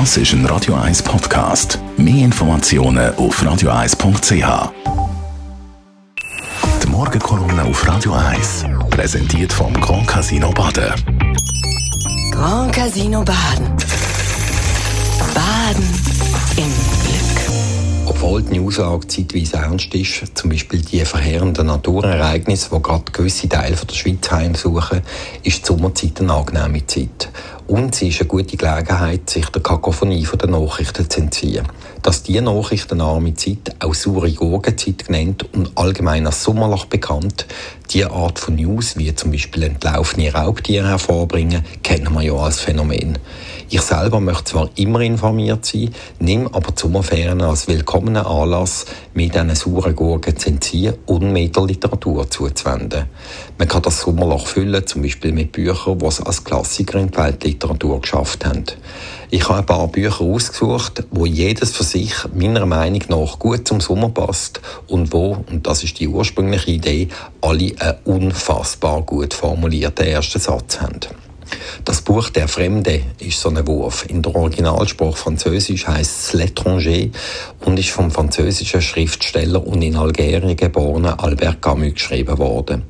Das ist ein Radio 1 Podcast. Mehr Informationen auf radio1.ch. Die Morgenkolumne auf Radio 1 präsentiert vom Grand Casino Baden. Grand Casino Baden. Baden im Glück. Obwohl die Aussage zeitweise ernst ist, zum Beispiel die verheerenden Naturereignisse, die gerade gewisse Teile der Schweiz heimsuchen, ist die Sommerzeit eine angenehme Zeit. Und sie ist eine gute Gelegenheit, sich der Kakophonie der Nachrichten zu entziehen. Dass diese nachrichtenarme Zeit auch saure Gurkenzeit genannt und allgemein als Sommerloch bekannt, diese Art von News, wie zum Beispiel entlaufene Raubtiere hervorbringen, kennen wir ja als Phänomen. Ich selber möchte zwar immer informiert sein, nehme aber die Sommerferien als willkommenen Anlass, mir diesen sauren Gurken zu entziehen und mir der Literatur zuzuwenden. Man kann das Sommerloch füllen, zum Beispiel mit Büchern, die es als Klassiker in die Weltliteratur geschafft haben. Ich habe ein paar Bücher ausgesucht, wo jedes für sich meiner Meinung nach gut zum Sommer passt und wo, und das ist die ursprüngliche Idee, alle einen unfassbar gut formulierten ersten Satz haben. Buch Der Fremde ist so ein Wurf. In der Originalsprache Französisch heißt es L'étranger und ist vom französischen Schriftsteller und in Algerien geborenen Albert Camus geschrieben worden.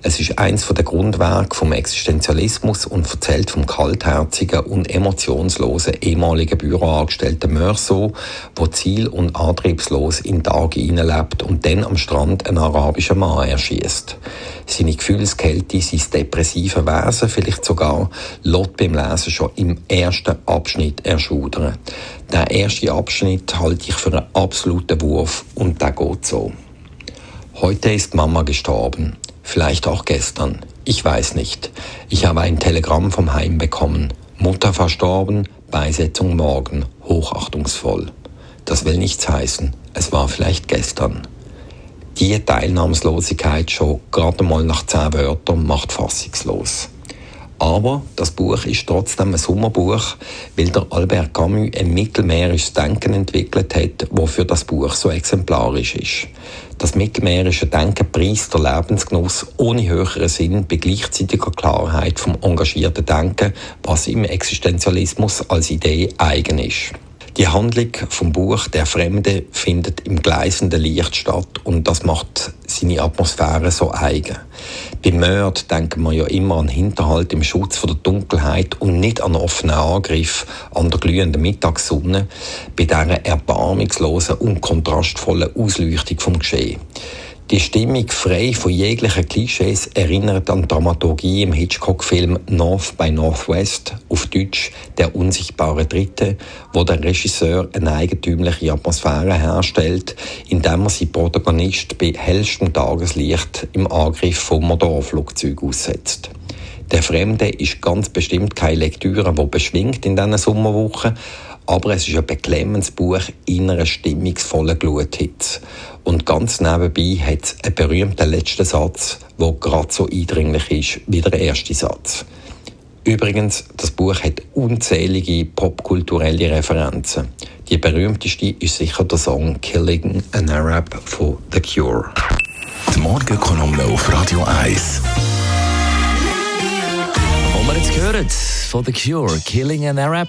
Es ist eins der Grundwerke vom Existenzialismus und erzählt vom kaltherzigen und emotionslosen ehemaligen Büroangestellten Meursault, wo ziel- und antriebslos in Tage hineinlebt und dann am Strand einen arabischen Mann erschießt. Seine Gefühlskälte, sein depressive Wesen vielleicht sogar, lässt beim Lesen schon im ersten Abschnitt erschaudern. Der erste Abschnitt halte ich für einen absoluten Wurf und der geht so. Heute ist Mama gestorben. Vielleicht auch gestern. Ich weiß nicht. Ich habe ein Telegramm vom Heim bekommen. Mutter verstorben, Beisetzung morgen. Hochachtungsvoll. Das will nichts heißen. Es war vielleicht gestern. Die Teilnahmslosigkeit schon gerade mal nach zehn Wörtern macht fassungslos. Aber das Buch ist trotzdem ein Sommerbuch, weil der Albert Camus ein mittelmeerisches Denken entwickelt hat, das für das Buch so exemplarisch ist. Das mittelmeerische Denken preist der Lebensgenuss ohne höheren Sinn bei gleichzeitiger Klarheit vom engagierten Denken, was im Existenzialismus als Idee eigen ist. Die Handlung vom Buch Der Fremde findet im gleißenden Licht statt und das macht seine Atmosphäre so eigen. Beim Mord denken wir ja immer an Hinterhalt im Schutz vor der Dunkelheit und nicht an offenen Angriff an der glühenden Mittagssonne, bei dieser erbarmungslosen und kontrastvollen Ausleuchtung vom Geschehen. Die Stimmung frei von jeglichen Klischees erinnert an Dramaturgie im Hitchcock-Film North by Northwest, auf Deutsch Der unsichtbare Dritte, wo der Regisseur eine eigentümliche Atmosphäre herstellt, indem er seinen Protagonist bei hellstem Tageslicht im Angriff vom Motorflugzeug aussetzt. Der Fremde ist ganz bestimmt keine Lektüre, die beschwingt in diesen Sommerwochen, aber es ist ein beklemmendes Buch in einer stimmungsvollen Gluthitze. Und ganz nebenbei hat es einen berühmten letzten Satz, der gerade so eindringlich ist wie der erste Satz. Übrigens, das Buch hat unzählige popkulturelle Referenzen. Die berühmteste ist sicher der Song Killing an Arab von The Cure. Die Morgenkolumne auf Radio 1. Und wir jetzt gehört von The Cure, Killing an Arab.